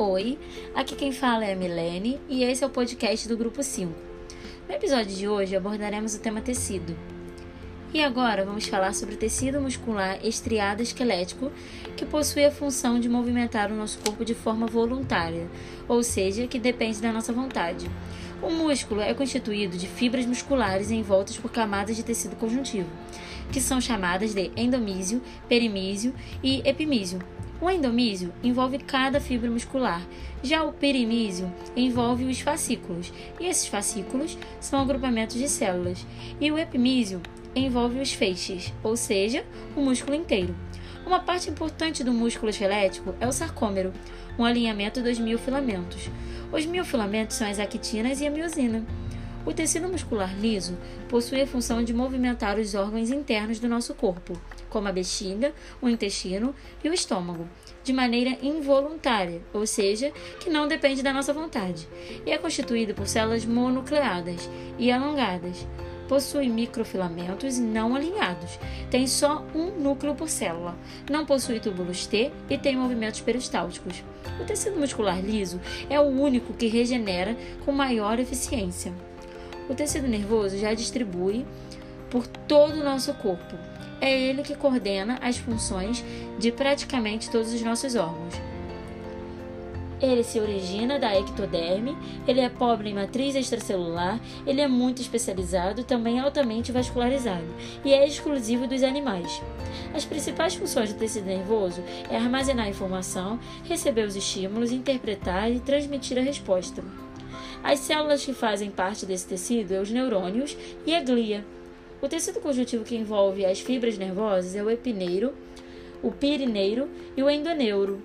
Oi, aqui quem fala é a Milene e esse é o podcast do Grupo 5. No episódio de hoje abordaremos o tema tecido. E agora vamos falar sobre o tecido muscular estriado esquelético, que possui a função de movimentar o nosso corpo de forma voluntária, ou seja, que depende da nossa vontade. O músculo é constituído de fibras musculares envoltas por camadas de tecido conjuntivo, que são chamadas de endomísio, perimísio e epimísio. O endomísio envolve cada fibra muscular, já o perimísio envolve os fascículos, e esses fascículos são agrupamentos de células, e o epimísio envolve os feixes, ou seja, o músculo inteiro. Uma parte importante do músculo esquelético é o sarcômero, um alinhamento dos miofilamentos. Os miofilamentos são as actinas e a miosina. O tecido muscular liso possui a função de movimentar os órgãos internos do nosso corpo, como a bexiga, o intestino e o estômago, de maneira involuntária, ou seja, que não depende da nossa vontade, e é constituído por células monucleadas e alongadas. Possui microfilamentos não alinhados. Tem só um núcleo por célula. Não possui túbulos T e tem movimentos peristálticos. O tecido muscular liso é o único que regenera com maior eficiência. O tecido nervoso já distribui por todo o nosso corpo. É ele que coordena as funções de praticamente todos os nossos órgãos. Ele se origina da ectoderme, ele é pobre em matriz extracelular, ele é muito especializado, também altamente vascularizado e é exclusivo dos animais. As principais funções do tecido nervoso é armazenar informação, receber os estímulos, interpretar e transmitir a resposta. As células que fazem parte desse tecido são os neurônios e a glia. O tecido conjuntivo que envolve as fibras nervosas é o epineiro, o pirineiro e o endoneuro.